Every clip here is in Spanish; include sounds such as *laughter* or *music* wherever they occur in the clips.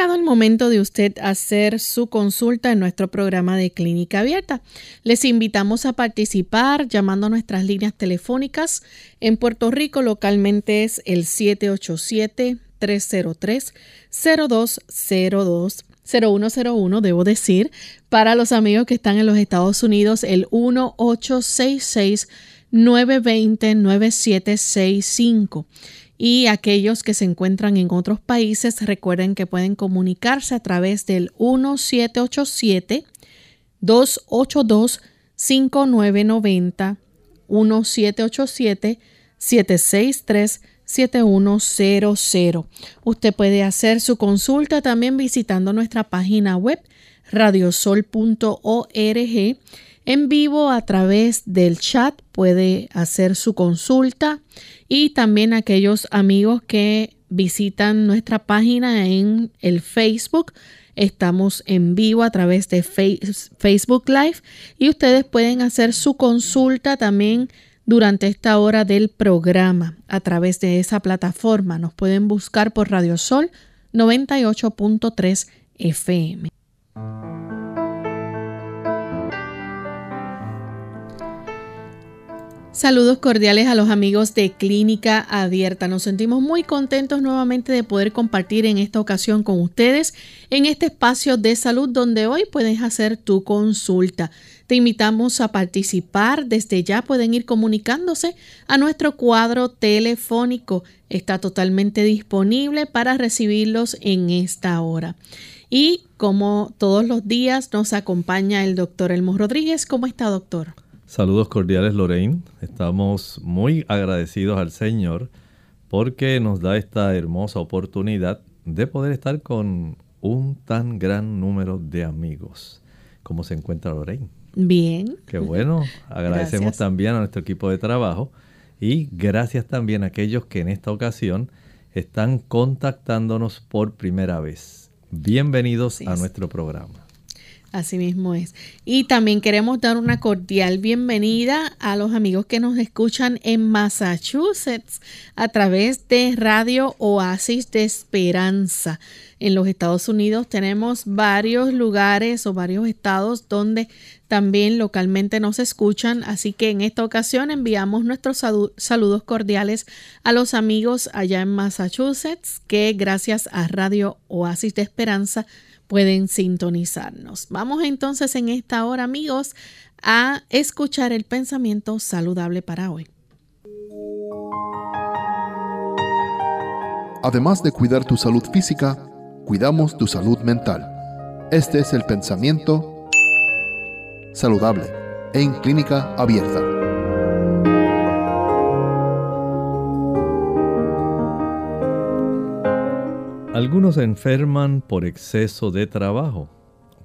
Llegado el momento de usted hacer su consulta en nuestro programa de Clínica Abierta. Les invitamos a participar llamando a nuestras líneas telefónicas. En Puerto Rico localmente es el 787-303-0202. 0101, debo decir, para los amigos que están en los Estados Unidos, el 1866 920 9765 y aquellos que se encuentran en otros países recuerden que pueden comunicarse a través del 1787 282 5990 1787 763 7100. Usted puede hacer su consulta también visitando nuestra página web radiosol.org en vivo a través del chat puede hacer su consulta y también aquellos amigos que visitan nuestra página en el Facebook. Estamos en vivo a través de Facebook Live y ustedes pueden hacer su consulta también durante esta hora del programa a través de esa plataforma. Nos pueden buscar por Radio Sol 98.3 FM. Saludos cordiales a los amigos de Clínica Abierta. Nos sentimos muy contentos nuevamente de poder compartir en esta ocasión con ustedes en este espacio de salud donde hoy puedes hacer tu consulta. Te invitamos a participar. Desde ya pueden ir comunicándose a nuestro cuadro telefónico. Está totalmente disponible para recibirlos en esta hora. Y como todos los días nos acompaña el doctor Elmo Rodríguez. ¿Cómo está, doctor? Saludos cordiales Lorraine. Estamos muy agradecidos al Señor porque nos da esta hermosa oportunidad de poder estar con un tan gran número de amigos. ¿Cómo se encuentra Lorraine? Bien. Qué bueno. *laughs* Agradecemos también a nuestro equipo de trabajo y gracias también a aquellos que en esta ocasión están contactándonos por primera vez. Bienvenidos a nuestro programa. Así mismo es. Y también queremos dar una cordial bienvenida a los amigos que nos escuchan en Massachusetts a través de Radio Oasis de Esperanza. En los Estados Unidos tenemos varios lugares o varios estados donde también localmente nos escuchan, así que en esta ocasión enviamos nuestros saludos cordiales a los amigos allá en Massachusetts que gracias a Radio Oasis de Esperanza pueden sintonizarnos. Vamos entonces en esta hora, amigos, a escuchar el pensamiento saludable para hoy. Además de cuidar tu salud física, cuidamos tu salud mental. Este es el pensamiento saludable en clínica abierta. Algunos enferman por exceso de trabajo.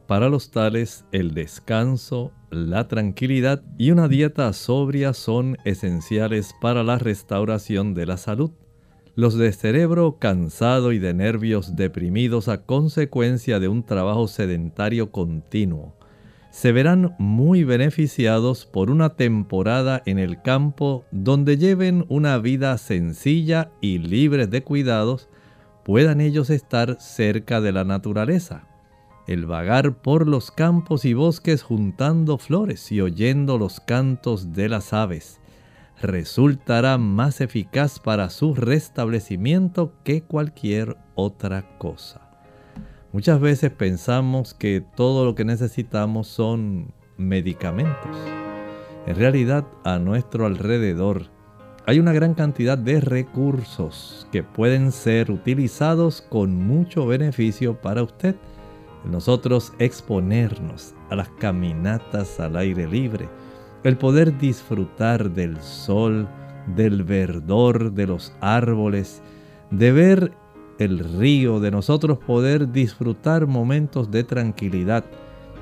Para los tales, el descanso, la tranquilidad y una dieta sobria son esenciales para la restauración de la salud. Los de cerebro cansado y de nervios deprimidos a consecuencia de un trabajo sedentario continuo se verán muy beneficiados por una temporada en el campo donde lleven una vida sencilla y libre de cuidados puedan ellos estar cerca de la naturaleza. El vagar por los campos y bosques juntando flores y oyendo los cantos de las aves resultará más eficaz para su restablecimiento que cualquier otra cosa. Muchas veces pensamos que todo lo que necesitamos son medicamentos. En realidad, a nuestro alrededor hay una gran cantidad de recursos que pueden ser utilizados con mucho beneficio para usted. Nosotros exponernos a las caminatas al aire libre, el poder disfrutar del sol, del verdor de los árboles, de ver el río, de nosotros poder disfrutar momentos de tranquilidad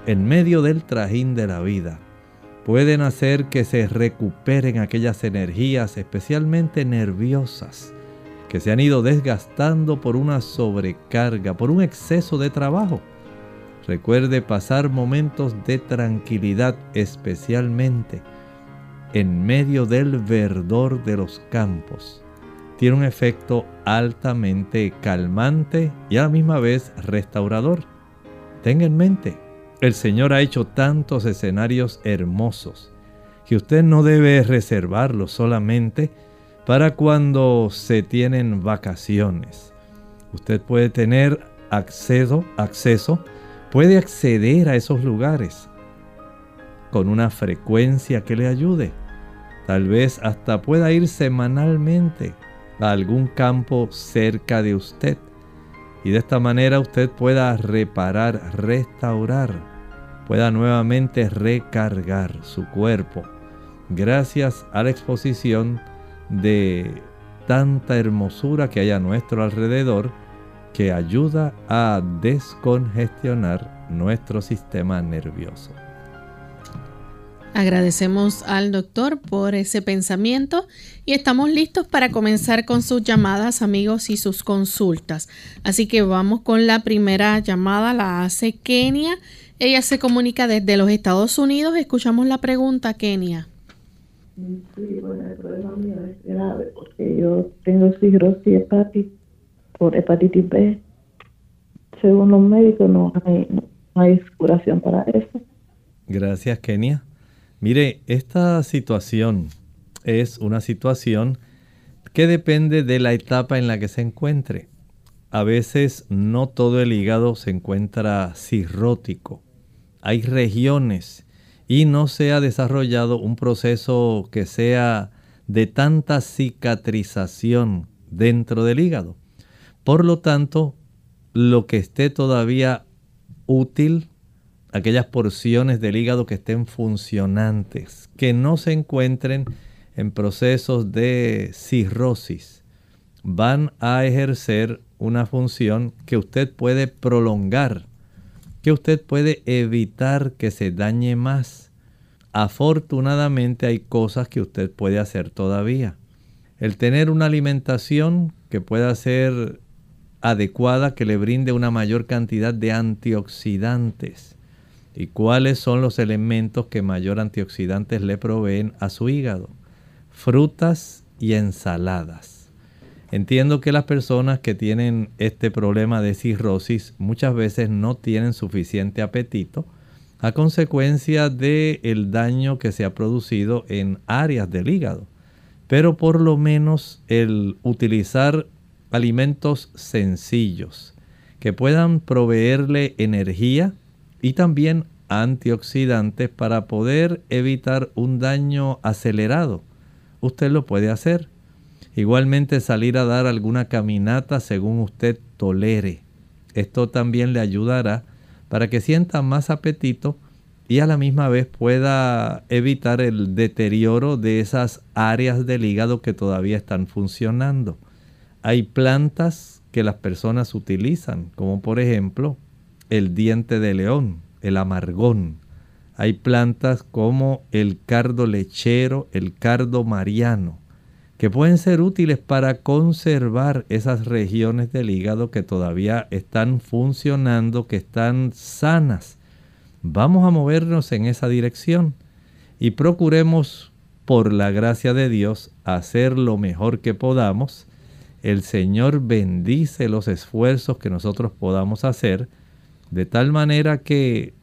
en medio del trajín de la vida, pueden hacer que se recuperen aquellas energías especialmente nerviosas que se han ido desgastando por una sobrecarga, por un exceso de trabajo. Recuerde pasar momentos de tranquilidad especialmente en medio del verdor de los campos tiene un efecto altamente calmante y a la misma vez restaurador. Tenga en mente, el Señor ha hecho tantos escenarios hermosos que usted no debe reservarlos solamente para cuando se tienen vacaciones. Usted puede tener acceso, acceso, puede acceder a esos lugares con una frecuencia que le ayude. Tal vez hasta pueda ir semanalmente a algún campo cerca de usted y de esta manera usted pueda reparar, restaurar, pueda nuevamente recargar su cuerpo gracias a la exposición de tanta hermosura que hay a nuestro alrededor que ayuda a descongestionar nuestro sistema nervioso. Agradecemos al doctor por ese pensamiento y estamos listos para comenzar con sus llamadas amigos y sus consultas. Así que vamos con la primera llamada, la hace Kenia. Ella se comunica desde los Estados Unidos. Escuchamos la pregunta, Kenia. Sí, bueno, el problema mío es grave porque yo tengo cirrosis hepática por hepatitis B. Según los médicos no hay, no hay curación para eso. Gracias, Kenia. Mire, esta situación es una situación que depende de la etapa en la que se encuentre. A veces no todo el hígado se encuentra cirrótico. Hay regiones y no se ha desarrollado un proceso que sea de tanta cicatrización dentro del hígado. Por lo tanto, lo que esté todavía útil aquellas porciones del hígado que estén funcionantes, que no se encuentren en procesos de cirrosis, van a ejercer una función que usted puede prolongar, que usted puede evitar que se dañe más. Afortunadamente hay cosas que usted puede hacer todavía. El tener una alimentación que pueda ser adecuada, que le brinde una mayor cantidad de antioxidantes, ¿Y cuáles son los elementos que mayor antioxidantes le proveen a su hígado? Frutas y ensaladas. Entiendo que las personas que tienen este problema de cirrosis muchas veces no tienen suficiente apetito a consecuencia del el daño que se ha producido en áreas del hígado. Pero por lo menos el utilizar alimentos sencillos que puedan proveerle energía, y también antioxidantes para poder evitar un daño acelerado. Usted lo puede hacer. Igualmente salir a dar alguna caminata según usted tolere. Esto también le ayudará para que sienta más apetito y a la misma vez pueda evitar el deterioro de esas áreas del hígado que todavía están funcionando. Hay plantas que las personas utilizan, como por ejemplo el diente de león, el amargón. Hay plantas como el cardo lechero, el cardo mariano, que pueden ser útiles para conservar esas regiones del hígado que todavía están funcionando, que están sanas. Vamos a movernos en esa dirección y procuremos, por la gracia de Dios, hacer lo mejor que podamos. El Señor bendice los esfuerzos que nosotros podamos hacer de tal manera que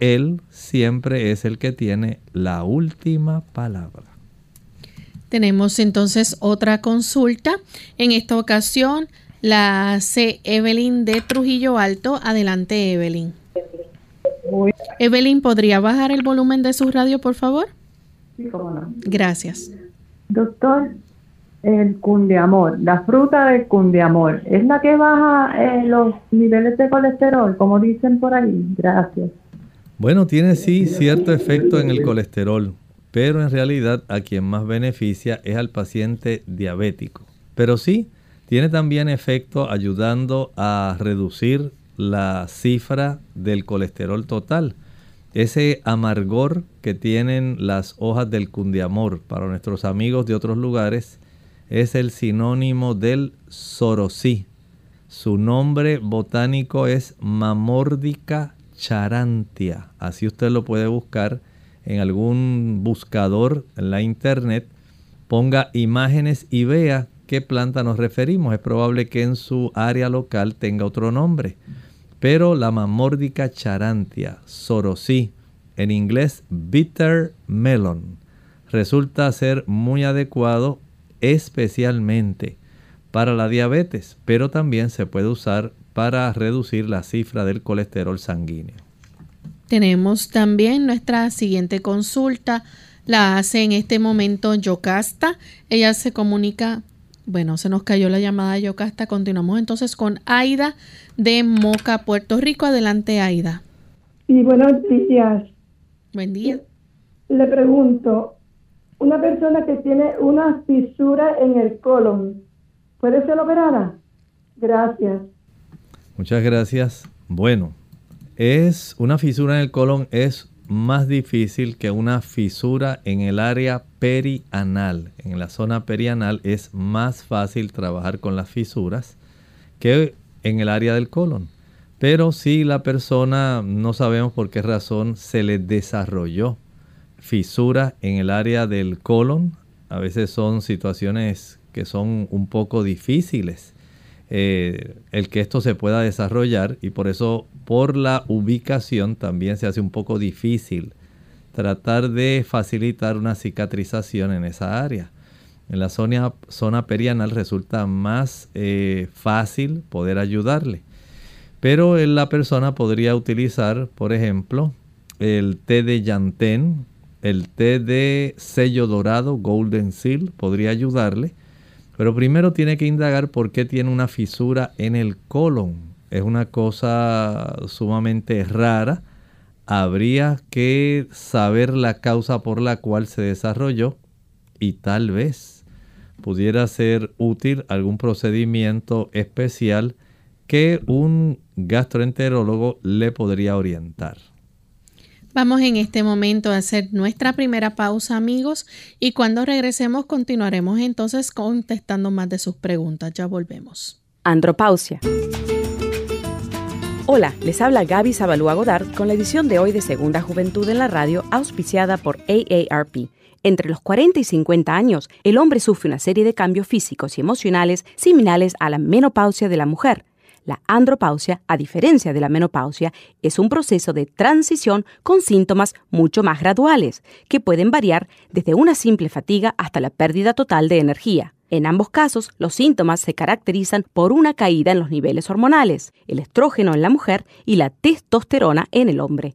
Él siempre es el que tiene la última palabra. Tenemos entonces otra consulta. En esta ocasión la hace Evelyn de Trujillo Alto. Adelante, Evelyn. Evelyn, ¿podría bajar el volumen de su radio, por favor? Sí, cómo no. Gracias. Doctor, el cundiamor, la fruta del cundiamor, ¿es la que baja eh, los niveles de colesterol, como dicen por ahí? Gracias. Bueno, tiene sí cierto efecto en el colesterol. Pero en realidad a quien más beneficia es al paciente diabético. Pero sí, tiene también efecto ayudando a reducir la cifra del colesterol total. Ese amargor que tienen las hojas del cundiamor para nuestros amigos de otros lugares es el sinónimo del sorosí. Su nombre botánico es Mamórdica charantia. Así usted lo puede buscar en algún buscador en la internet, ponga imágenes y vea qué planta nos referimos. Es probable que en su área local tenga otro nombre. Pero la mamórdica charantia, sorosí, en inglés bitter melon, resulta ser muy adecuado especialmente para la diabetes, pero también se puede usar para reducir la cifra del colesterol sanguíneo. Tenemos también nuestra siguiente consulta. La hace en este momento Yocasta. Ella se comunica, bueno, se nos cayó la llamada de Yocasta. Continuamos entonces con Aida de Moca, Puerto Rico. Adelante, Aida. Sí, buenos días. Buen día. Le pregunto, una persona que tiene una fisura en el colon, ¿puede ser operada? Gracias. Muchas gracias. Bueno, es una fisura en el colon es más difícil que una fisura en el área perianal. En la zona perianal es más fácil trabajar con las fisuras que en el área del colon. Pero si la persona no sabemos por qué razón se le desarrolló fisura en el área del colon, a veces son situaciones que son un poco difíciles eh, el que esto se pueda desarrollar y por eso por la ubicación también se hace un poco difícil tratar de facilitar una cicatrización en esa área. En la zona, perianal resulta más eh, fácil poder ayudarle. Pero la persona podría utilizar, por ejemplo, el té de llantén, el té de sello dorado, golden seal, podría ayudarle pero primero tiene que indagar por qué tiene una fisura en el colon. Es una cosa sumamente rara. Habría que saber la causa por la cual se desarrolló y tal vez pudiera ser útil algún procedimiento especial que un gastroenterólogo le podría orientar. Vamos en este momento a hacer nuestra primera pausa, amigos, y cuando regresemos continuaremos entonces contestando más de sus preguntas. Ya volvemos. Andropausia. Hola, les habla Gaby Zabalúa Godard con la edición de hoy de Segunda Juventud en la Radio, auspiciada por AARP. Entre los 40 y 50 años, el hombre sufre una serie de cambios físicos y emocionales similares a la menopausia de la mujer la andropausia, a diferencia de la menopausia, es un proceso de transición con síntomas mucho más graduales, que pueden variar desde una simple fatiga hasta la pérdida total de energía. En ambos casos, los síntomas se caracterizan por una caída en los niveles hormonales, el estrógeno en la mujer y la testosterona en el hombre.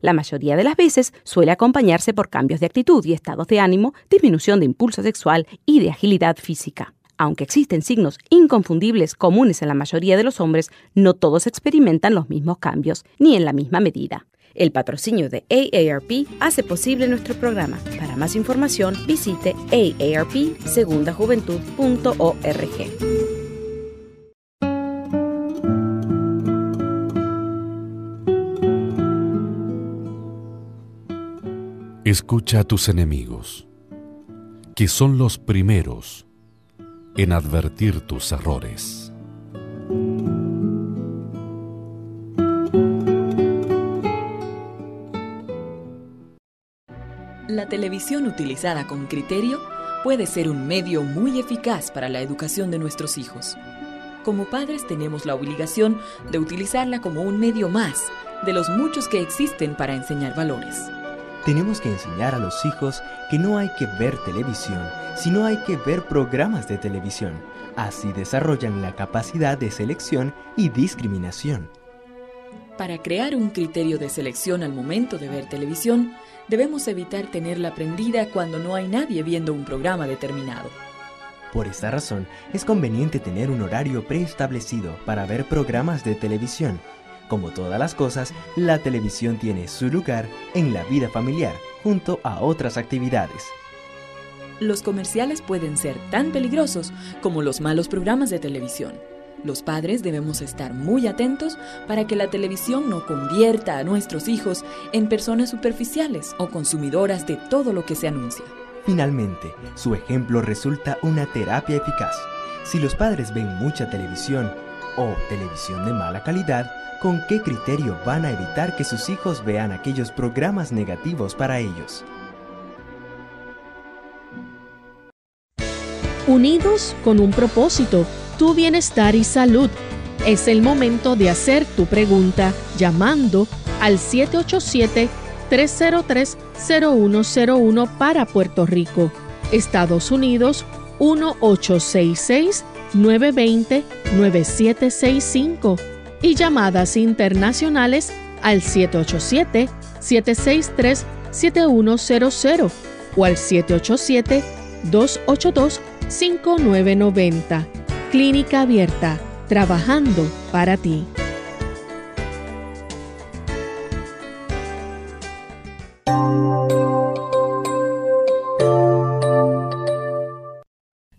la mayoría de las veces suele acompañarse por cambios de actitud y estados de ánimo, disminución de impulso sexual y de agilidad física. Aunque existen signos inconfundibles comunes en la mayoría de los hombres, no todos experimentan los mismos cambios, ni en la misma medida. El patrocinio de AARP hace posible nuestro programa. Para más información, visite aarpsegundajuventud.org. Escucha a tus enemigos, que son los primeros en advertir tus errores. La televisión utilizada con criterio puede ser un medio muy eficaz para la educación de nuestros hijos. Como padres tenemos la obligación de utilizarla como un medio más de los muchos que existen para enseñar valores. Tenemos que enseñar a los hijos que no hay que ver televisión, sino hay que ver programas de televisión. Así desarrollan la capacidad de selección y discriminación. Para crear un criterio de selección al momento de ver televisión, debemos evitar tenerla prendida cuando no hay nadie viendo un programa determinado. Por esta razón, es conveniente tener un horario preestablecido para ver programas de televisión como todas las cosas, la televisión tiene su lugar en la vida familiar, junto a otras actividades. Los comerciales pueden ser tan peligrosos como los malos programas de televisión. Los padres debemos estar muy atentos para que la televisión no convierta a nuestros hijos en personas superficiales o consumidoras de todo lo que se anuncia. Finalmente, su ejemplo resulta una terapia eficaz. Si los padres ven mucha televisión o televisión de mala calidad, ¿Con qué criterio van a evitar que sus hijos vean aquellos programas negativos para ellos? Unidos con un propósito, tu bienestar y salud. Es el momento de hacer tu pregunta llamando al 787-303-0101 para Puerto Rico, Estados Unidos 1866-920-9765 y llamadas internacionales al 787-763-7100 o al 787-282-5990. Clínica Abierta, trabajando para ti.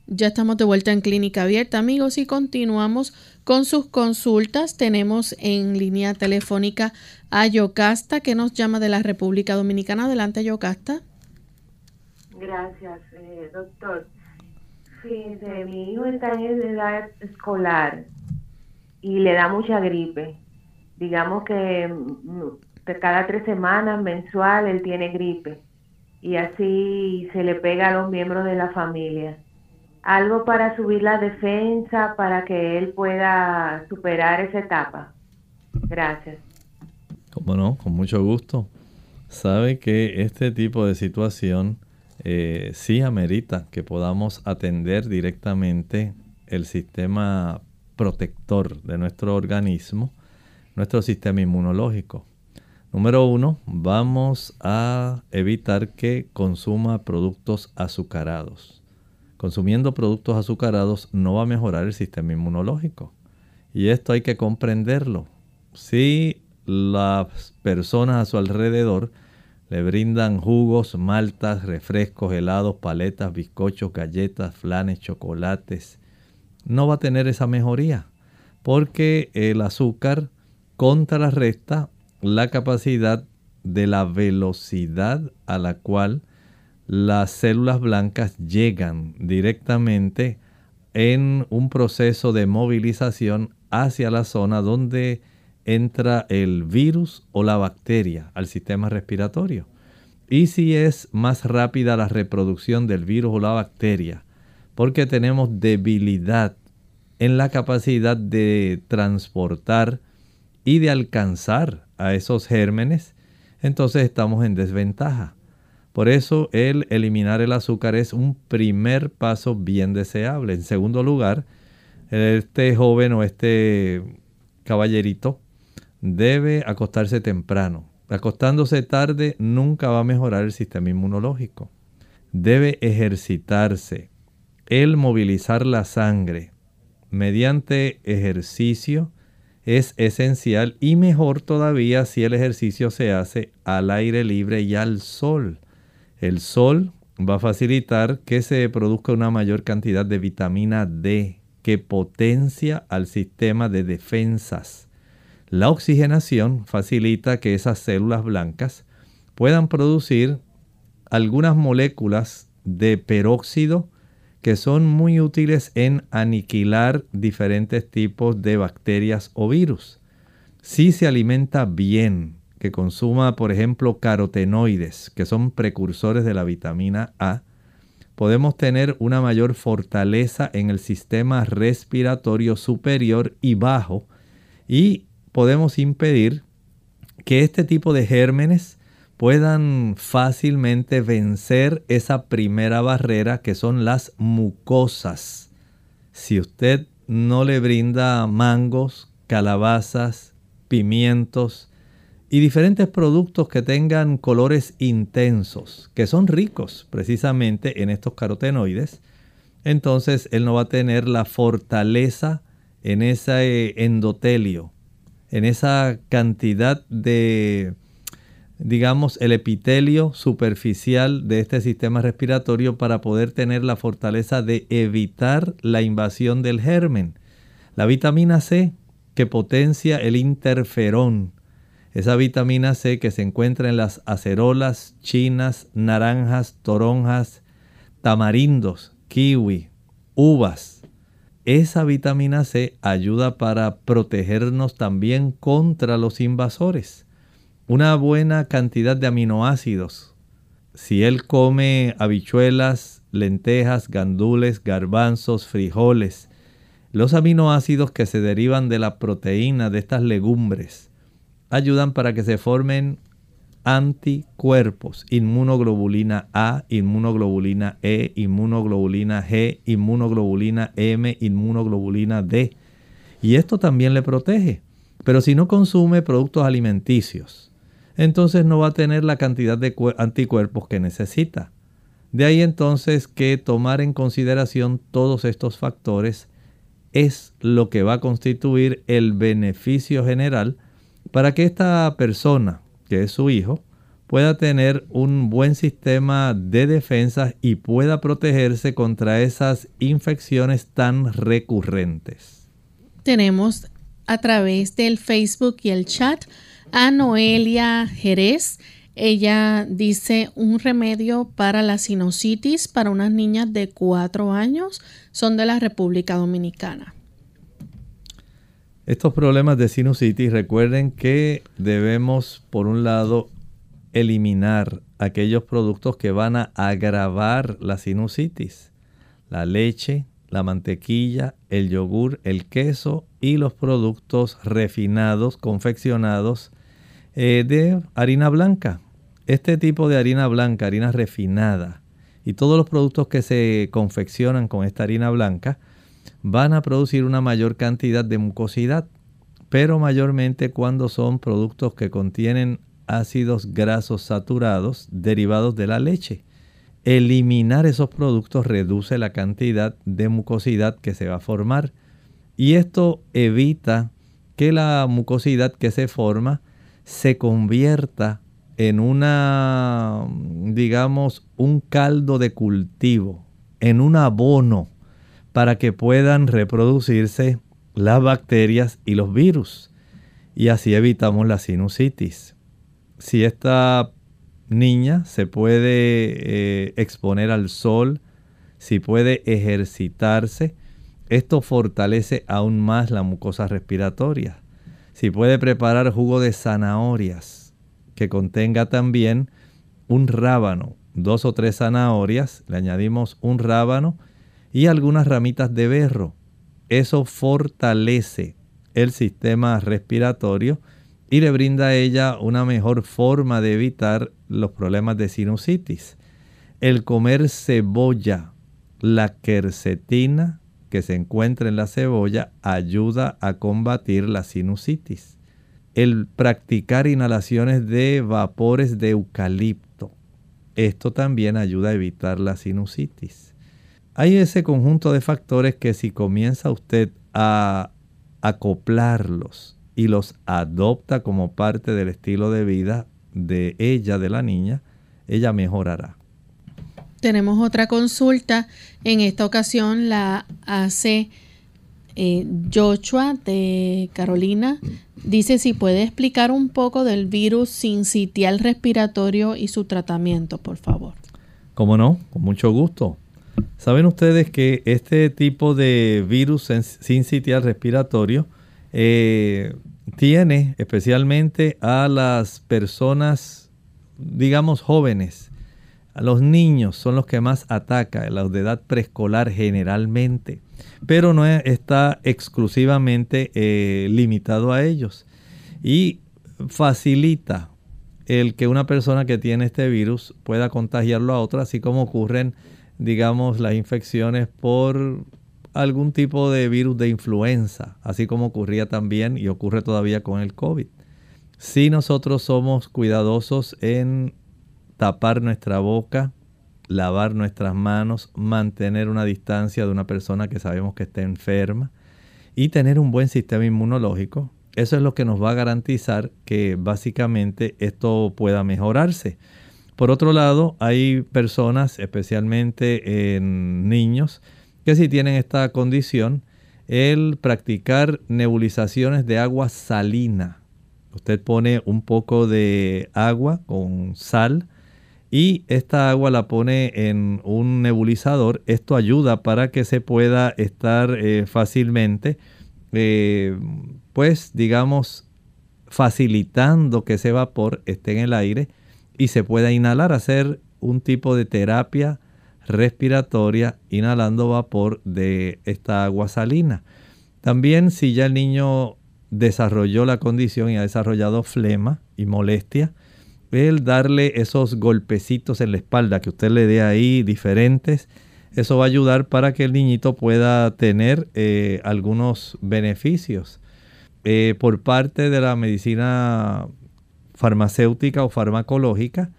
Ya estamos de vuelta en Clínica Abierta, amigos, y continuamos con sus consultas. Tenemos en línea telefónica a Yocasta, que nos llama de la República Dominicana. Adelante, Yocasta. Gracias, eh, doctor. Fíjense, mi hijo está en edad escolar y le da mucha gripe. Digamos que mm, cada tres semanas, mensual, él tiene gripe. Y así se le pega a los miembros de la familia algo para subir la defensa, para que él pueda superar esa etapa. Gracias. Como no, con mucho gusto. Sabe que este tipo de situación eh, sí amerita que podamos atender directamente el sistema protector de nuestro organismo, nuestro sistema inmunológico. Número uno, vamos a evitar que consuma productos azucarados consumiendo productos azucarados no va a mejorar el sistema inmunológico. Y esto hay que comprenderlo. Si las personas a su alrededor le brindan jugos, maltas, refrescos, helados, paletas, bizcochos, galletas, flanes, chocolates, no va a tener esa mejoría. Porque el azúcar contrarresta la capacidad de la velocidad a la cual las células blancas llegan directamente en un proceso de movilización hacia la zona donde entra el virus o la bacteria al sistema respiratorio. Y si es más rápida la reproducción del virus o la bacteria, porque tenemos debilidad en la capacidad de transportar y de alcanzar a esos gérmenes, entonces estamos en desventaja. Por eso el eliminar el azúcar es un primer paso bien deseable. En segundo lugar, este joven o este caballerito debe acostarse temprano. Acostándose tarde nunca va a mejorar el sistema inmunológico. Debe ejercitarse. El movilizar la sangre mediante ejercicio es esencial y mejor todavía si el ejercicio se hace al aire libre y al sol. El sol va a facilitar que se produzca una mayor cantidad de vitamina D que potencia al sistema de defensas. La oxigenación facilita que esas células blancas puedan producir algunas moléculas de peróxido que son muy útiles en aniquilar diferentes tipos de bacterias o virus. Si se alimenta bien que consuma, por ejemplo, carotenoides, que son precursores de la vitamina A, podemos tener una mayor fortaleza en el sistema respiratorio superior y bajo y podemos impedir que este tipo de gérmenes puedan fácilmente vencer esa primera barrera que son las mucosas. Si usted no le brinda mangos, calabazas, pimientos y diferentes productos que tengan colores intensos, que son ricos precisamente en estos carotenoides, entonces él no va a tener la fortaleza en ese endotelio, en esa cantidad de digamos, el epitelio superficial de este sistema respiratorio para poder tener la fortaleza de evitar la invasión del germen. La vitamina C que potencia el interferón. Esa vitamina C que se encuentra en las acerolas, chinas, naranjas, toronjas, tamarindos, kiwi, uvas. Esa vitamina C ayuda para protegernos también contra los invasores una buena cantidad de aminoácidos. Si él come habichuelas, lentejas, gandules, garbanzos, frijoles, los aminoácidos que se derivan de la proteína de estas legumbres ayudan para que se formen anticuerpos, inmunoglobulina A, inmunoglobulina E, inmunoglobulina G, inmunoglobulina M, inmunoglobulina D. Y esto también le protege. Pero si no consume productos alimenticios, entonces no va a tener la cantidad de anticuerpos que necesita. De ahí entonces que tomar en consideración todos estos factores es lo que va a constituir el beneficio general para que esta persona, que es su hijo, pueda tener un buen sistema de defensa y pueda protegerse contra esas infecciones tan recurrentes. Tenemos a través del Facebook y el chat a Noelia Jerez. Ella dice un remedio para la sinusitis para unas niñas de 4 años son de la República Dominicana. Estos problemas de sinusitis, recuerden que debemos, por un lado, eliminar aquellos productos que van a agravar la sinusitis. La leche, la mantequilla, el yogur, el queso y los productos refinados, confeccionados eh, de harina blanca. Este tipo de harina blanca, harina refinada, y todos los productos que se confeccionan con esta harina blanca van a producir una mayor cantidad de mucosidad, pero mayormente cuando son productos que contienen ácidos grasos saturados derivados de la leche. Eliminar esos productos reduce la cantidad de mucosidad que se va a formar y esto evita que la mucosidad que se forma se convierta en una, digamos, un caldo de cultivo, en un abono para que puedan reproducirse las bacterias y los virus. Y así evitamos la sinusitis. Si esta niña se puede eh, exponer al sol, si puede ejercitarse, esto fortalece aún más la mucosa respiratoria. Si puede preparar jugo de zanahorias que contenga también un rábano, dos o tres zanahorias, le añadimos un rábano y algunas ramitas de berro. Eso fortalece el sistema respiratorio y le brinda a ella una mejor forma de evitar los problemas de sinusitis. El comer cebolla, la quercetina, que se encuentra en la cebolla ayuda a combatir la sinusitis. El practicar inhalaciones de vapores de eucalipto. Esto también ayuda a evitar la sinusitis. Hay ese conjunto de factores que si comienza usted a acoplarlos y los adopta como parte del estilo de vida de ella, de la niña, ella mejorará. Tenemos otra consulta. En esta ocasión la hace eh, Joshua de Carolina. Dice si puede explicar un poco del virus sincitial respiratorio y su tratamiento, por favor. Como no, con mucho gusto. Saben ustedes que este tipo de virus sincitial respiratorio eh, tiene especialmente a las personas, digamos, jóvenes a los niños son los que más ataca, los de edad preescolar generalmente, pero no está exclusivamente eh, limitado a ellos. Y facilita el que una persona que tiene este virus pueda contagiarlo a otra, así como ocurren, digamos, las infecciones por algún tipo de virus de influenza, así como ocurría también y ocurre todavía con el COVID. Si nosotros somos cuidadosos en tapar nuestra boca, lavar nuestras manos, mantener una distancia de una persona que sabemos que está enferma y tener un buen sistema inmunológico, eso es lo que nos va a garantizar que básicamente esto pueda mejorarse. Por otro lado, hay personas, especialmente en niños, que si tienen esta condición, el practicar nebulizaciones de agua salina. Usted pone un poco de agua con sal y esta agua la pone en un nebulizador. Esto ayuda para que se pueda estar eh, fácilmente, eh, pues digamos, facilitando que ese vapor esté en el aire y se pueda inhalar, hacer un tipo de terapia respiratoria inhalando vapor de esta agua salina. También si ya el niño desarrolló la condición y ha desarrollado flema y molestia, el darle esos golpecitos en la espalda que usted le dé ahí diferentes, eso va a ayudar para que el niñito pueda tener eh, algunos beneficios. Eh, por parte de la medicina farmacéutica o farmacológica,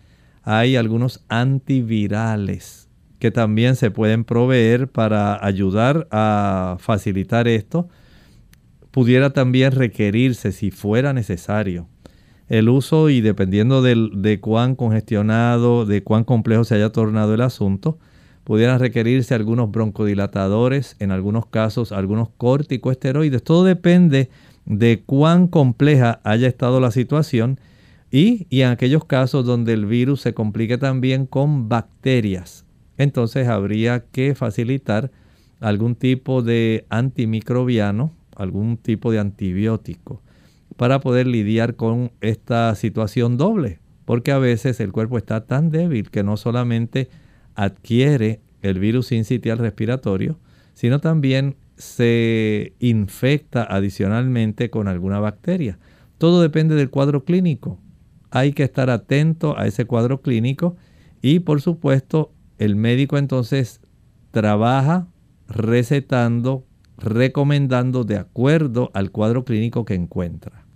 hay algunos antivirales que también se pueden proveer para ayudar a facilitar esto. Pudiera también requerirse, si fuera necesario, el uso y dependiendo de cuán congestionado, de cuán complejo se haya tornado el asunto, pudieran requerirse algunos broncodilatadores, en algunos casos algunos corticoesteroides. Todo depende de cuán compleja haya estado la situación y, en aquellos casos donde el virus se complique también con bacterias. Entonces habría que facilitar algún tipo de antimicrobiano, algún tipo de antibiótico para poder lidiar con esta situación doble, porque a veces el cuerpo está tan débil que no solamente adquiere el virus sincitial respiratorio, sino también se infecta adicionalmente con alguna bacteria. Todo depende del cuadro clínico. Hay que estar atento a ese cuadro clínico y por supuesto el médico entonces trabaja recetando, recomendando de acuerdo al cuadro clínico que encuentra.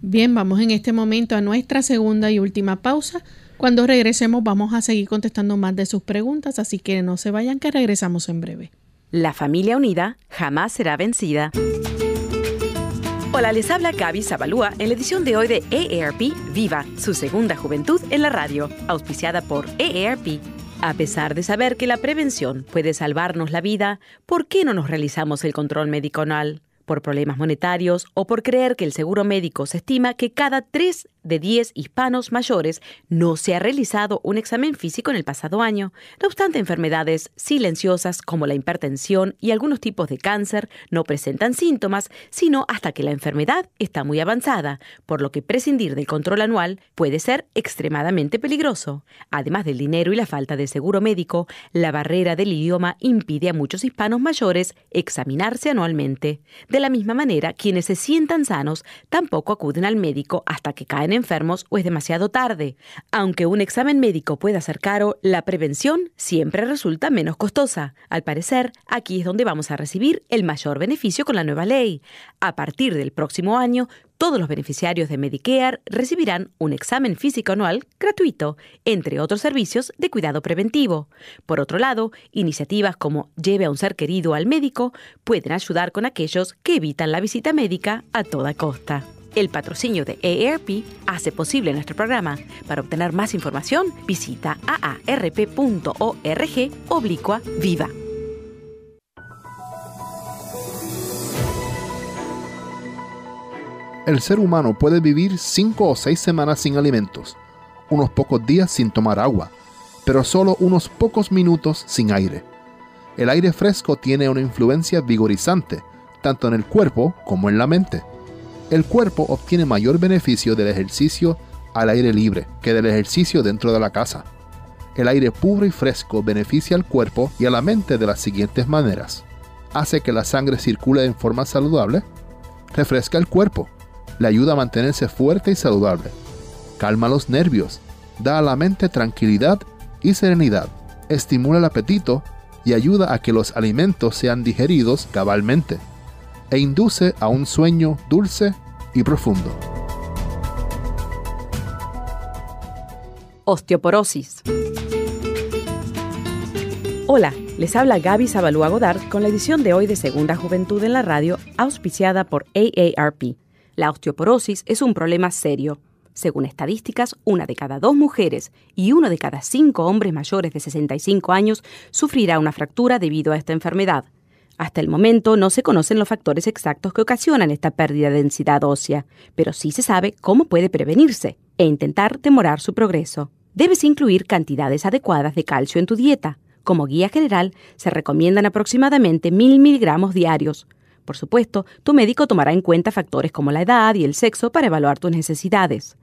Bien, vamos en este momento a nuestra segunda y última pausa. Cuando regresemos vamos a seguir contestando más de sus preguntas, así que no se vayan que regresamos en breve. La familia unida jamás será vencida. Hola, les habla Gaby Zabalúa en la edición de hoy de EARP Viva, su segunda juventud en la radio, auspiciada por EARP. A pesar de saber que la prevención puede salvarnos la vida, ¿por qué no nos realizamos el control médico? Por problemas monetarios o por creer que el seguro médico se estima que cada 3 de 10 hispanos mayores no se ha realizado un examen físico en el pasado año. No obstante, enfermedades silenciosas como la hipertensión y algunos tipos de cáncer no presentan síntomas, sino hasta que la enfermedad está muy avanzada, por lo que prescindir del control anual puede ser extremadamente peligroso. Además del dinero y la falta de seguro médico, la barrera del idioma impide a muchos hispanos mayores examinarse anualmente. La misma manera, quienes se sientan sanos tampoco acuden al médico hasta que caen enfermos o es demasiado tarde. Aunque un examen médico pueda ser caro, la prevención siempre resulta menos costosa. Al parecer, aquí es donde vamos a recibir el mayor beneficio con la nueva ley. A partir del próximo año, todos los beneficiarios de Medicare recibirán un examen físico anual gratuito, entre otros servicios de cuidado preventivo. Por otro lado, iniciativas como Lleve a un ser querido al médico pueden ayudar con aquellos que evitan la visita médica a toda costa. El patrocinio de AARP hace posible nuestro programa. Para obtener más información, visita aarp.org oblicua viva. El ser humano puede vivir cinco o seis semanas sin alimentos, unos pocos días sin tomar agua, pero solo unos pocos minutos sin aire. El aire fresco tiene una influencia vigorizante, tanto en el cuerpo como en la mente el cuerpo obtiene mayor beneficio del ejercicio al aire libre que del ejercicio dentro de la casa. El aire puro y fresco beneficia al cuerpo y a la mente de las siguientes maneras. Hace que la sangre circule en forma saludable, refresca el cuerpo, le ayuda a mantenerse fuerte y saludable, calma los nervios, da a la mente tranquilidad y serenidad, estimula el apetito y ayuda a que los alimentos sean digeridos cabalmente, e induce a un sueño dulce y profundo. Osteoporosis. Hola, les habla Gaby Zabalúa Godard con la edición de hoy de Segunda Juventud en la Radio, auspiciada por AARP. La osteoporosis es un problema serio. Según estadísticas, una de cada dos mujeres y uno de cada cinco hombres mayores de 65 años sufrirá una fractura debido a esta enfermedad. Hasta el momento no se conocen los factores exactos que ocasionan esta pérdida de densidad ósea, pero sí se sabe cómo puede prevenirse e intentar demorar su progreso. Debes incluir cantidades adecuadas de calcio en tu dieta. Como guía general, se recomiendan aproximadamente 1000 miligramos diarios. Por supuesto, tu médico tomará en cuenta factores como la edad y el sexo para evaluar tus necesidades.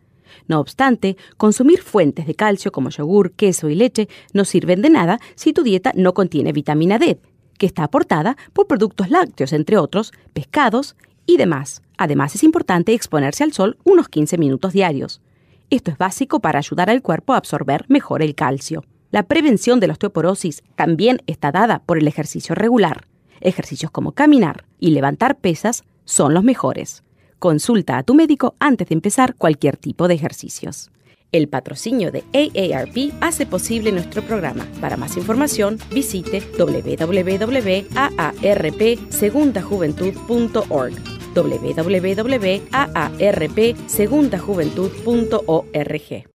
No obstante, consumir fuentes de calcio como yogur, queso y leche no sirven de nada si tu dieta no contiene vitamina D, que está aportada por productos lácteos, entre otros, pescados y demás. Además, es importante exponerse al sol unos 15 minutos diarios. Esto es básico para ayudar al cuerpo a absorber mejor el calcio. La prevención de la osteoporosis también está dada por el ejercicio regular. Ejercicios como caminar y levantar pesas son los mejores. Consulta a tu médico antes de empezar cualquier tipo de ejercicios. El patrocinio de AARP hace posible nuestro programa. Para más información, visite www.aarpsegundajuventud.org www.aarpsegundajuventud.org.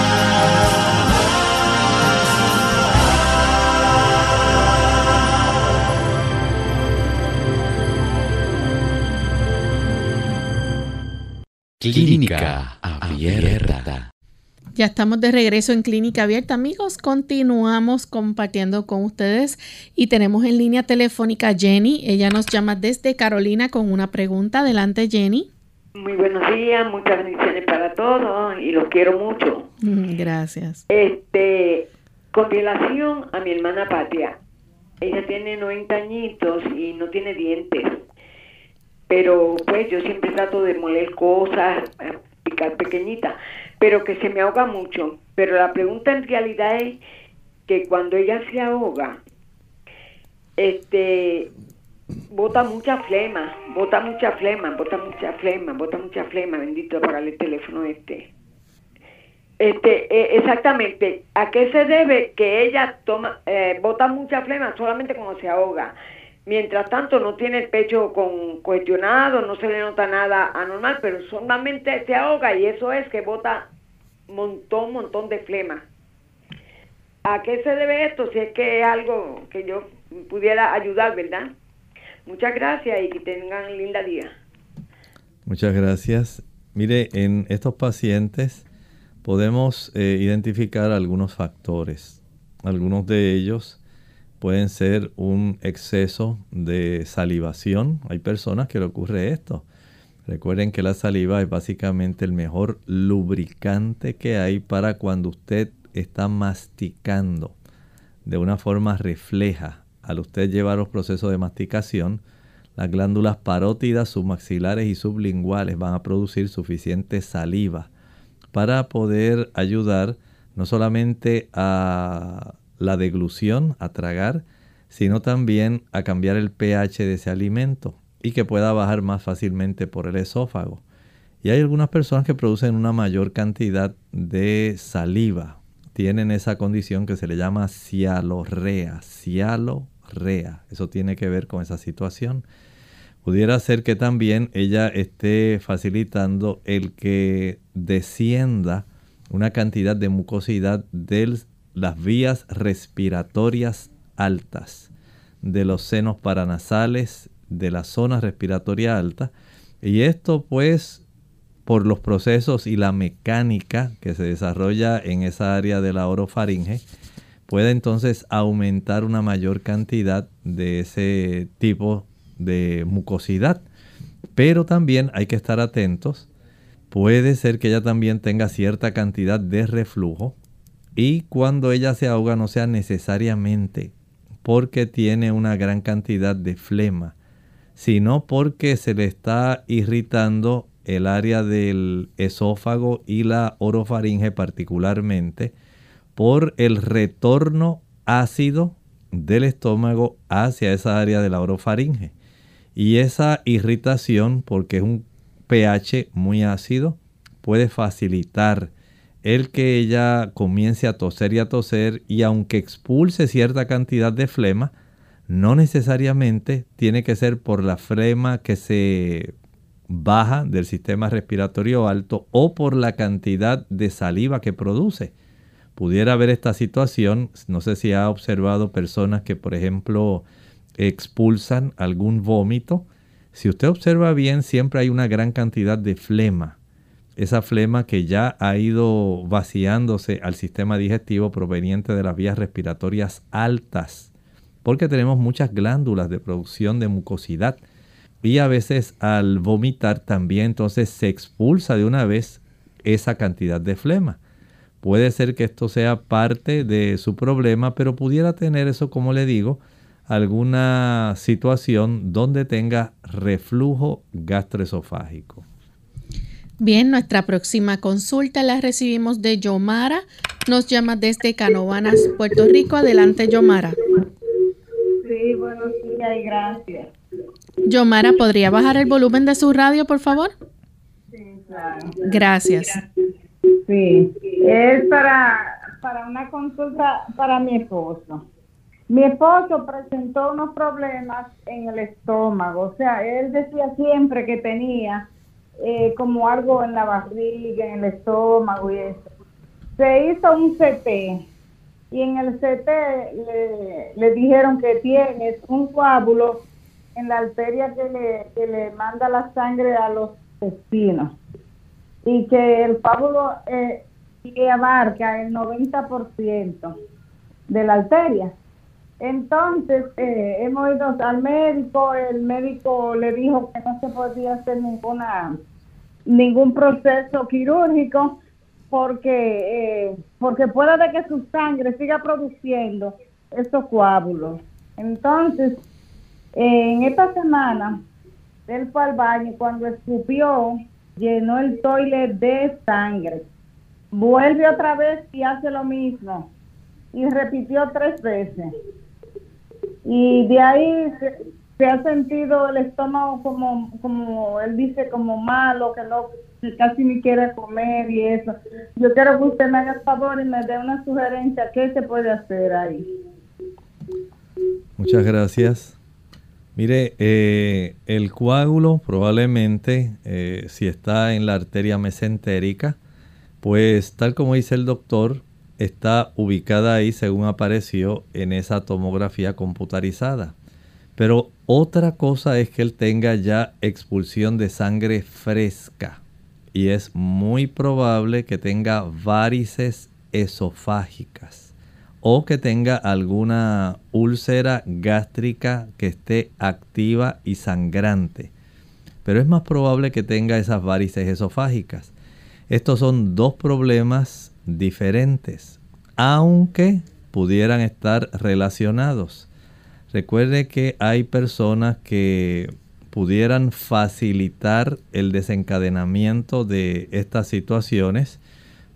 Clínica Abierta. Ya estamos de regreso en Clínica Abierta, amigos. Continuamos compartiendo con ustedes y tenemos en línea telefónica a Jenny. Ella nos llama desde Carolina con una pregunta. Adelante, Jenny. Muy buenos días, muchas bendiciones para todos y los quiero mucho. Mm, Gracias. Este, con relación a mi hermana Patia, ella tiene 90 añitos y no tiene dientes, pero pues yo siempre trato de moler cosas, eh, picar pequeñita, pero que se me ahoga mucho. Pero la pregunta en realidad es que cuando ella se ahoga, este, bota mucha flema, bota mucha flema, bota mucha flema, bota mucha flema, bendito apagarle el teléfono este. Este, eh, exactamente, ¿a qué se debe que ella toma, eh, bota mucha flema solamente cuando se ahoga? Mientras tanto no tiene el pecho con, cuestionado, no se le nota nada anormal, pero solamente se ahoga y eso es que bota montón, montón de flema. ¿A qué se debe esto? Si es que es algo que yo pudiera ayudar, ¿verdad? Muchas gracias y que tengan linda día. Muchas gracias. Mire, en estos pacientes podemos eh, identificar algunos factores. Algunos de ellos pueden ser un exceso de salivación. Hay personas que le ocurre esto. Recuerden que la saliva es básicamente el mejor lubricante que hay para cuando usted está masticando de una forma refleja. Al usted llevar los procesos de masticación, las glándulas parótidas, submaxilares y sublinguales van a producir suficiente saliva para poder ayudar no solamente a la deglución, a tragar, sino también a cambiar el pH de ese alimento y que pueda bajar más fácilmente por el esófago. Y hay algunas personas que producen una mayor cantidad de saliva. Tienen esa condición que se le llama cialorrea. Cialorrea. Eso tiene que ver con esa situación. Pudiera ser que también ella esté facilitando el que descienda una cantidad de mucosidad de las vías respiratorias altas. de los senos paranasales, de la zona respiratoria alta. Y esto pues por los procesos y la mecánica que se desarrolla en esa área de la orofaringe, puede entonces aumentar una mayor cantidad de ese tipo de mucosidad. Pero también hay que estar atentos. Puede ser que ella también tenga cierta cantidad de reflujo y cuando ella se ahoga no sea necesariamente porque tiene una gran cantidad de flema, sino porque se le está irritando el área del esófago y la orofaringe particularmente por el retorno ácido del estómago hacia esa área de la orofaringe. Y esa irritación, porque es un pH muy ácido, puede facilitar el que ella comience a toser y a toser y aunque expulse cierta cantidad de flema, no necesariamente tiene que ser por la flema que se baja del sistema respiratorio alto o por la cantidad de saliva que produce. Pudiera haber esta situación, no sé si ha observado personas que por ejemplo expulsan algún vómito. Si usted observa bien, siempre hay una gran cantidad de flema esa flema que ya ha ido vaciándose al sistema digestivo proveniente de las vías respiratorias altas, porque tenemos muchas glándulas de producción de mucosidad y a veces al vomitar también entonces se expulsa de una vez esa cantidad de flema. Puede ser que esto sea parte de su problema, pero pudiera tener eso, como le digo, alguna situación donde tenga reflujo gastroesofágico. Bien, nuestra próxima consulta la recibimos de Yomara. Nos llama desde Canovanas, Puerto Rico. Adelante, Yomara. Sí, buenos días y gracias. Yomara, ¿podría bajar el volumen de su radio, por favor? Sí, claro. Gracias. Sí, es para, para una consulta para mi esposo. Mi esposo presentó unos problemas en el estómago, o sea, él decía siempre que tenía eh, como algo en la barriga, en el estómago y eso. Se hizo un CT y en el CT le, dijeron que tiene un coágulo en la arteria que le, que le manda la sangre a los intestinos y que el coágulo eh, abarca el 90% de la arteria. Entonces, eh, hemos ido al médico, el médico le dijo que no se podía hacer ninguna ningún proceso quirúrgico porque eh, porque puede de que su sangre siga produciendo esos coágulos. Entonces, en esta semana, él fue al baño cuando escupió, llenó el toilet de sangre. Vuelve otra vez y hace lo mismo. Y repitió tres veces. Y de ahí se ha sentido el estómago como, como él dice, como malo, que no casi ni quiere comer y eso. Yo quiero que usted me haga el favor y me dé una sugerencia, ¿qué se puede hacer ahí? Muchas gracias. Mire, eh, el coágulo probablemente, eh, si está en la arteria mesentérica, pues tal como dice el doctor, está ubicada ahí según apareció en esa tomografía computarizada. Pero otra cosa es que él tenga ya expulsión de sangre fresca. Y es muy probable que tenga varices esofágicas o que tenga alguna úlcera gástrica que esté activa y sangrante. Pero es más probable que tenga esas varices esofágicas. Estos son dos problemas diferentes, aunque pudieran estar relacionados. Recuerde que hay personas que pudieran facilitar el desencadenamiento de estas situaciones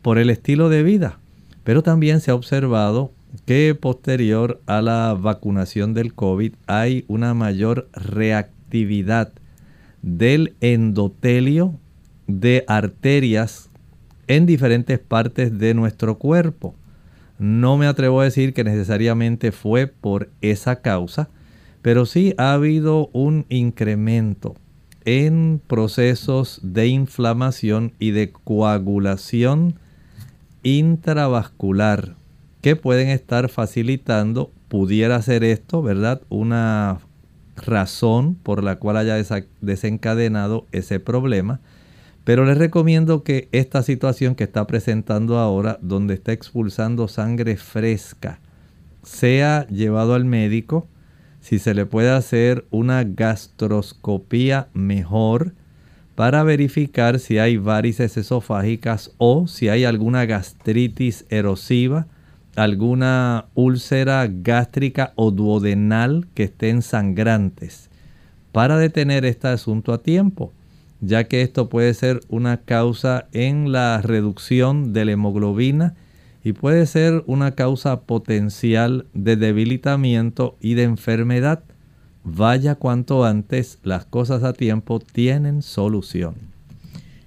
por el estilo de vida. Pero también se ha observado que posterior a la vacunación del COVID hay una mayor reactividad del endotelio de arterias en diferentes partes de nuestro cuerpo. No me atrevo a decir que necesariamente fue por esa causa, pero sí ha habido un incremento en procesos de inflamación y de coagulación intravascular que pueden estar facilitando, pudiera ser esto, ¿verdad? Una razón por la cual haya desencadenado ese problema. Pero les recomiendo que esta situación que está presentando ahora, donde está expulsando sangre fresca, sea llevado al médico. Si se le puede hacer una gastroscopía mejor para verificar si hay varices esofágicas o si hay alguna gastritis erosiva, alguna úlcera gástrica o duodenal que estén sangrantes, para detener este asunto a tiempo ya que esto puede ser una causa en la reducción de la hemoglobina y puede ser una causa potencial de debilitamiento y de enfermedad. Vaya cuanto antes, las cosas a tiempo tienen solución.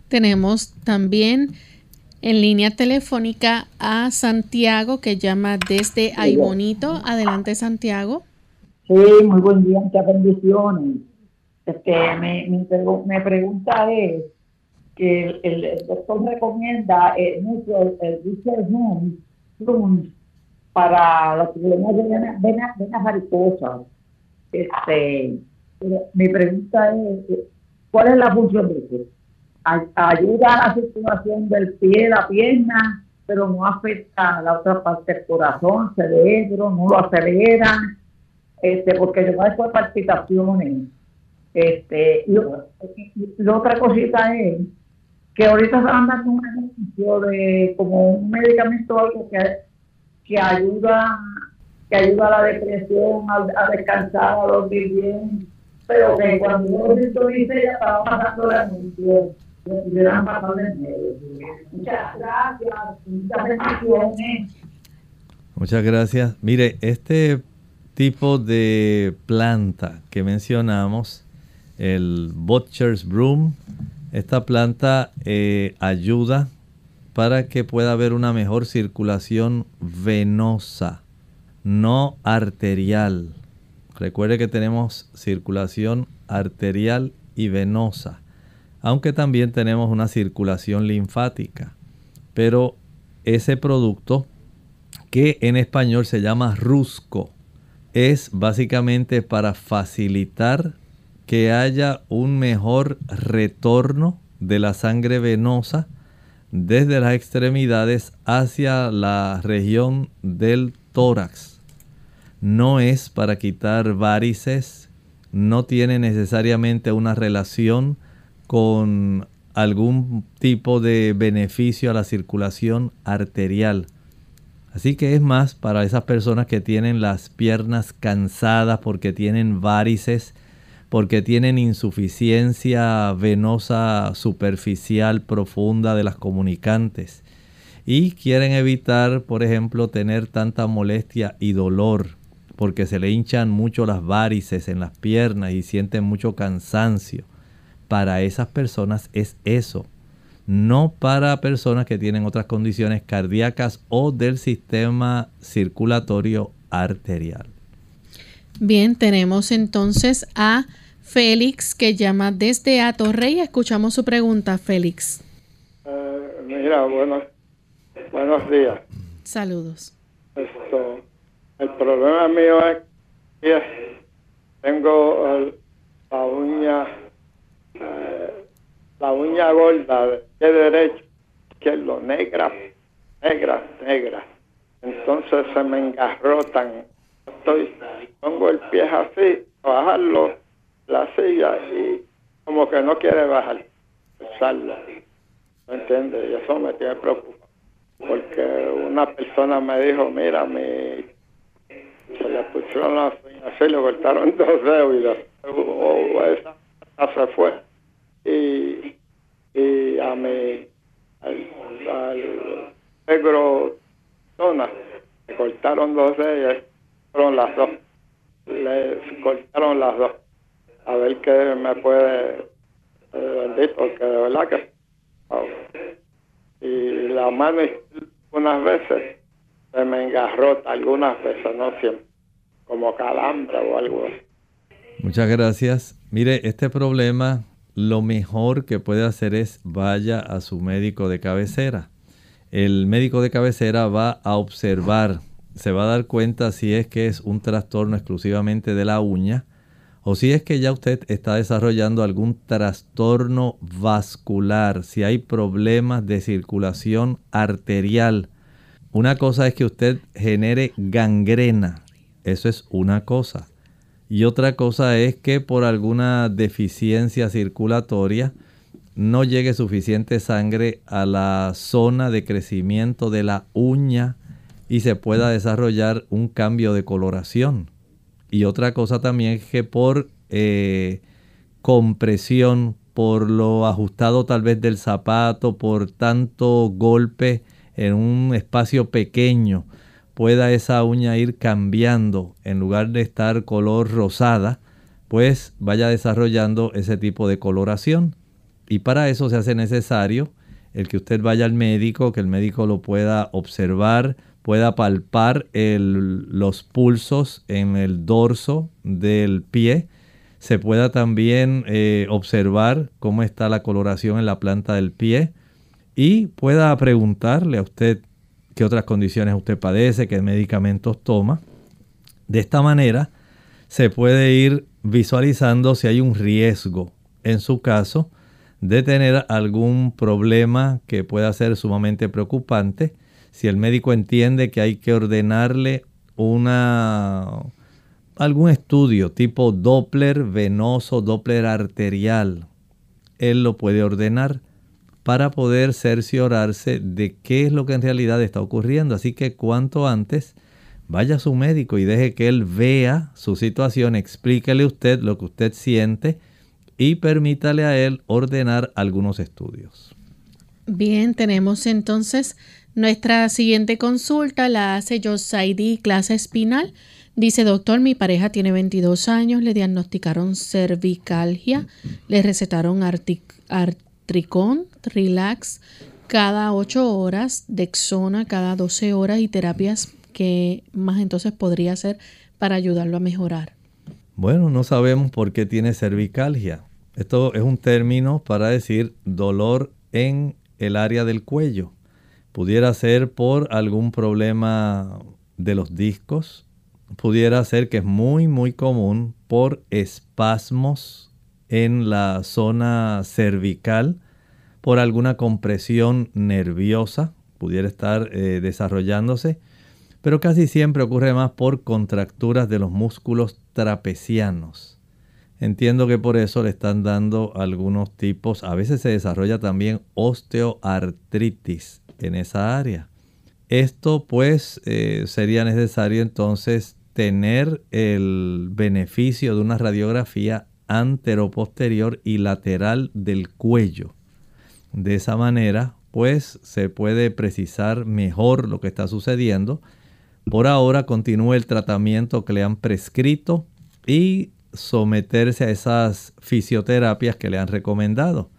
Tenemos también en línea telefónica a Santiago que llama desde Aybonito. Adelante Santiago. Sí, muy buen día, muchas bendiciones. Este, me, me, pregunta es que el, doctor recomienda eh, mucho el, Richard Holmes para los problemas de venas, venas, varicosas. Este, mi pregunta es, ¿cuál es la función de eso? Ayuda a la circulación del pie, la pierna, pero no afecta a la otra parte del corazón, cerebro, no lo acelera, este, porque yo después palpitaciones este, y, la otra cosita es que ahorita anda con un ejercicio de como un medicamento algo que, que ayuda que ayuda a la depresión, a, descansar, a dormir bien, pero que cuando uno dice ya estaba pasando la anuncio. Muchas gracias, muchas bendiciones. Muchas gracias. Mire, este tipo de planta que mencionamos el Butcher's Broom. Esta planta eh, ayuda para que pueda haber una mejor circulación venosa, no arterial. Recuerde que tenemos circulación arterial y venosa, aunque también tenemos una circulación linfática. Pero ese producto, que en español se llama rusco, es básicamente para facilitar que haya un mejor retorno de la sangre venosa desde las extremidades hacia la región del tórax. No es para quitar varices, no tiene necesariamente una relación con algún tipo de beneficio a la circulación arterial. Así que es más para esas personas que tienen las piernas cansadas porque tienen varices, porque tienen insuficiencia venosa superficial profunda de las comunicantes y quieren evitar, por ejemplo, tener tanta molestia y dolor porque se le hinchan mucho las varices en las piernas y sienten mucho cansancio. Para esas personas es eso, no para personas que tienen otras condiciones cardíacas o del sistema circulatorio arterial. Bien, tenemos entonces a Félix que llama desde Atorrey. Escuchamos su pregunta, Félix. Eh, mira, buenos, buenos días. Saludos. Esto, el problema mío es que tengo la uña, eh, la uña gorda de pie derecho, lo negra, negra, negra. Entonces se me engarrotan estoy, pongo el pie así, bajarlo, la silla y como que no quiere bajar, usarla. ¿No entiendes? Y eso me tiene preocupado. Porque una persona me dijo, mira, mi... se le pusieron uñas así, le cortaron *laughs* dos dedos y la, oh, esa se fue. Y, y a mi, al, al negro zona, le cortaron dos dedos las dos. Le cortaron las dos. A ver qué me puede, eh, porque de verdad que... Y la mano unas veces se me engarrota, algunas veces, no siempre, como calambre o algo. Muchas gracias. Mire, este problema lo mejor que puede hacer es vaya a su médico de cabecera. El médico de cabecera va a observar se va a dar cuenta si es que es un trastorno exclusivamente de la uña o si es que ya usted está desarrollando algún trastorno vascular, si hay problemas de circulación arterial. Una cosa es que usted genere gangrena, eso es una cosa. Y otra cosa es que por alguna deficiencia circulatoria no llegue suficiente sangre a la zona de crecimiento de la uña y se pueda desarrollar un cambio de coloración. Y otra cosa también es que por eh, compresión, por lo ajustado tal vez del zapato, por tanto golpe en un espacio pequeño, pueda esa uña ir cambiando en lugar de estar color rosada, pues vaya desarrollando ese tipo de coloración. Y para eso se hace necesario el que usted vaya al médico, que el médico lo pueda observar, pueda palpar los pulsos en el dorso del pie. Se pueda también eh, observar cómo está la coloración en la planta del pie y pueda preguntarle a usted qué otras condiciones usted padece, qué medicamentos toma. De esta manera se puede ir visualizando si hay un riesgo en su caso de tener algún problema que pueda ser sumamente preocupante si el médico entiende que hay que ordenarle una algún estudio tipo Doppler venoso, Doppler arterial, él lo puede ordenar para poder cerciorarse de qué es lo que en realidad está ocurriendo. Así que cuanto antes vaya a su médico y deje que él vea su situación, explíquele usted lo que usted siente y permítale a él ordenar algunos estudios. Bien, tenemos entonces nuestra siguiente consulta la hace Josaidi, clase espinal. Dice, doctor, mi pareja tiene 22 años, le diagnosticaron cervicalgia, le recetaron artricón, relax cada 8 horas, Dexona cada 12 horas y terapias que más entonces podría hacer para ayudarlo a mejorar. Bueno, no sabemos por qué tiene cervicalgia. Esto es un término para decir dolor en el área del cuello. Pudiera ser por algún problema de los discos. Pudiera ser que es muy, muy común por espasmos en la zona cervical, por alguna compresión nerviosa, pudiera estar eh, desarrollándose, pero casi siempre ocurre más por contracturas de los músculos trapecianos. Entiendo que por eso le están dando algunos tipos, a veces se desarrolla también osteoartritis en esa área. Esto pues eh, sería necesario entonces tener el beneficio de una radiografía anteroposterior y lateral del cuello. De esa manera pues se puede precisar mejor lo que está sucediendo. Por ahora continúe el tratamiento que le han prescrito y someterse a esas fisioterapias que le han recomendado.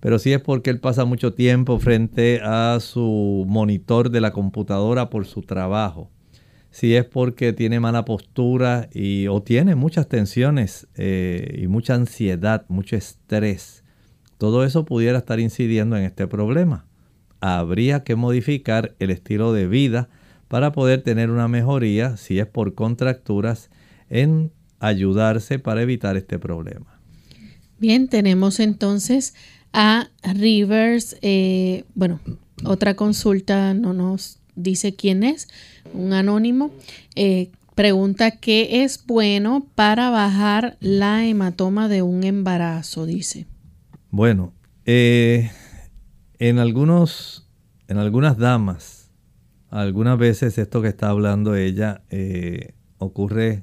Pero si es porque él pasa mucho tiempo frente a su monitor de la computadora por su trabajo, si es porque tiene mala postura y, o tiene muchas tensiones eh, y mucha ansiedad, mucho estrés, todo eso pudiera estar incidiendo en este problema. Habría que modificar el estilo de vida para poder tener una mejoría, si es por contracturas, en ayudarse para evitar este problema. Bien, tenemos entonces a Rivers, eh, bueno, otra consulta no nos dice quién es, un anónimo, eh, pregunta qué es bueno para bajar la hematoma de un embarazo, dice. Bueno, eh, en algunos, en algunas damas, algunas veces esto que está hablando ella, ocurre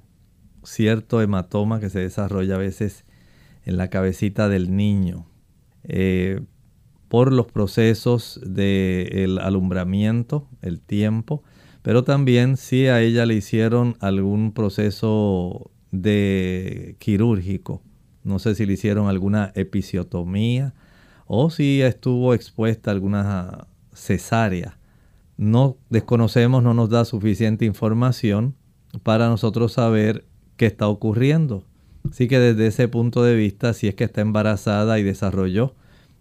cierto hematoma que se desarrolla a veces en la cabecita del niño eh, por los procesos del alumbramiento, el tiempo, pero también si a ella le hicieron algún proceso de quirúrgico, no sé si le hicieron alguna episiotomía o si estuvo expuesta a alguna cesárea. No desconocemos, no nos da suficiente información para nosotros saber qué está ocurriendo. Así que desde ese punto de vista, si es que está embarazada y desarrolló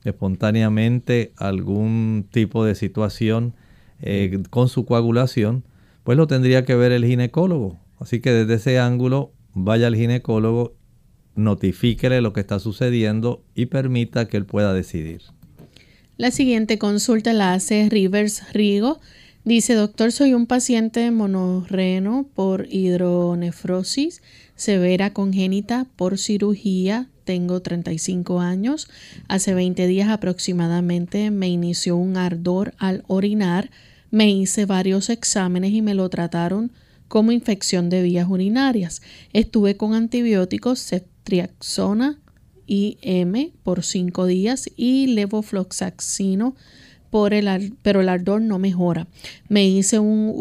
espontáneamente algún tipo de situación eh, con su coagulación, pues lo tendría que ver el ginecólogo. Así que desde ese ángulo, vaya al ginecólogo, notifíquele lo que está sucediendo y permita que él pueda decidir. La siguiente consulta la hace Rivers Rigo. Dice, doctor, soy un paciente monorreno por hidronefrosis severa congénita por cirugía. Tengo 35 años. Hace 20 días aproximadamente me inició un ardor al orinar. Me hice varios exámenes y me lo trataron como infección de vías urinarias. Estuve con antibióticos, ceftriaxona y M por 5 días y levofloxacino por el, pero el ardor no mejora. Me hice un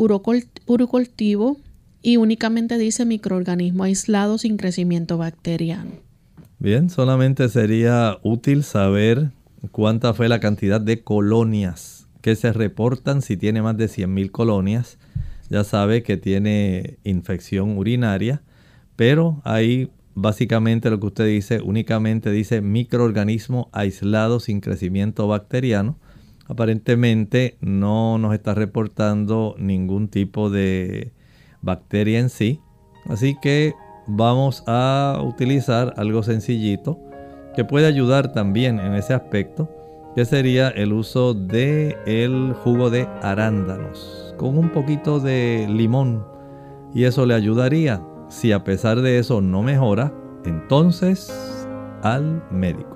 urocultivo y únicamente dice microorganismo aislado sin crecimiento bacteriano. Bien, solamente sería útil saber cuánta fue la cantidad de colonias que se reportan si tiene más de 100.000 colonias. Ya sabe que tiene infección urinaria, pero ahí básicamente lo que usted dice únicamente dice microorganismo aislado sin crecimiento bacteriano. Aparentemente no nos está reportando ningún tipo de bacteria en sí. Así que vamos a utilizar algo sencillito que puede ayudar también en ese aspecto, que sería el uso de el jugo de arándanos con un poquito de limón y eso le ayudaría. Si a pesar de eso no mejora, entonces al médico.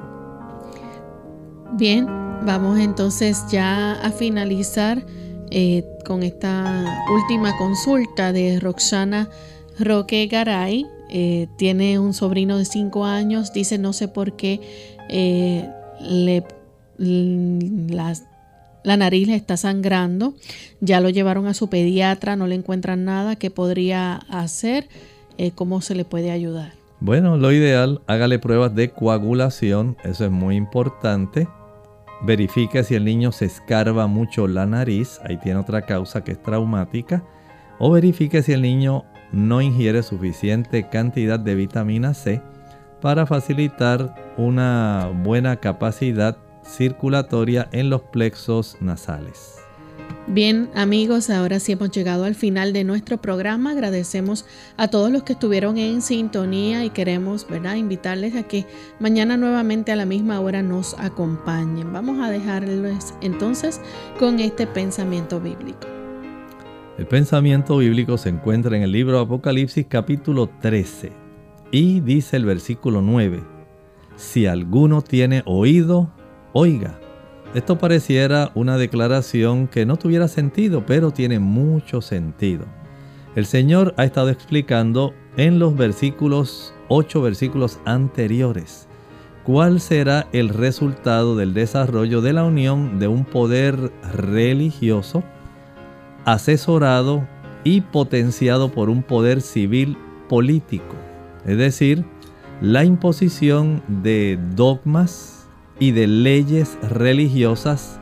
Bien, vamos entonces ya a finalizar eh, con esta última consulta de Roxana Roque Garay. Eh, tiene un sobrino de 5 años, dice no sé por qué eh, le, la, nariz le está sangrando. Ya lo llevaron a su pediatra, no le encuentran nada. ¿Qué podría hacer? ¿Cómo se le puede ayudar? Bueno, lo ideal, hágale pruebas de coagulación, eso es muy importante. Verifique si el niño se escarba mucho la nariz, ahí tiene otra causa que es traumática. O verifique si el niño no ingiere suficiente cantidad de vitamina C para facilitar una buena capacidad circulatoria en los plexos nasales. Bien amigos, ahora sí hemos llegado al final de nuestro programa. Agradecemos a todos los que estuvieron en sintonía y queremos invitarles a que mañana nuevamente a la misma hora nos acompañen. Vamos a dejarles entonces con este pensamiento bíblico. El pensamiento bíblico se encuentra en el libro Apocalipsis capítulo 13 y dice el versículo 9, si alguno tiene oído, oiga. Esto pareciera una declaración que no tuviera sentido, pero tiene mucho sentido. El Señor ha estado explicando en los versículos, ocho versículos anteriores, cuál será el resultado del desarrollo de la unión de un poder religioso asesorado y potenciado por un poder civil político, es decir, la imposición de dogmas, y de leyes religiosas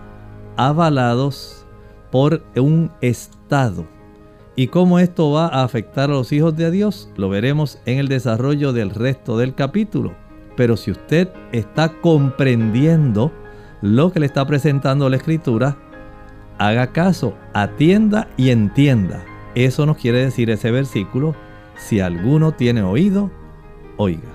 avalados por un Estado. ¿Y cómo esto va a afectar a los hijos de Dios? Lo veremos en el desarrollo del resto del capítulo. Pero si usted está comprendiendo lo que le está presentando la escritura, haga caso, atienda y entienda. Eso nos quiere decir ese versículo. Si alguno tiene oído, oiga.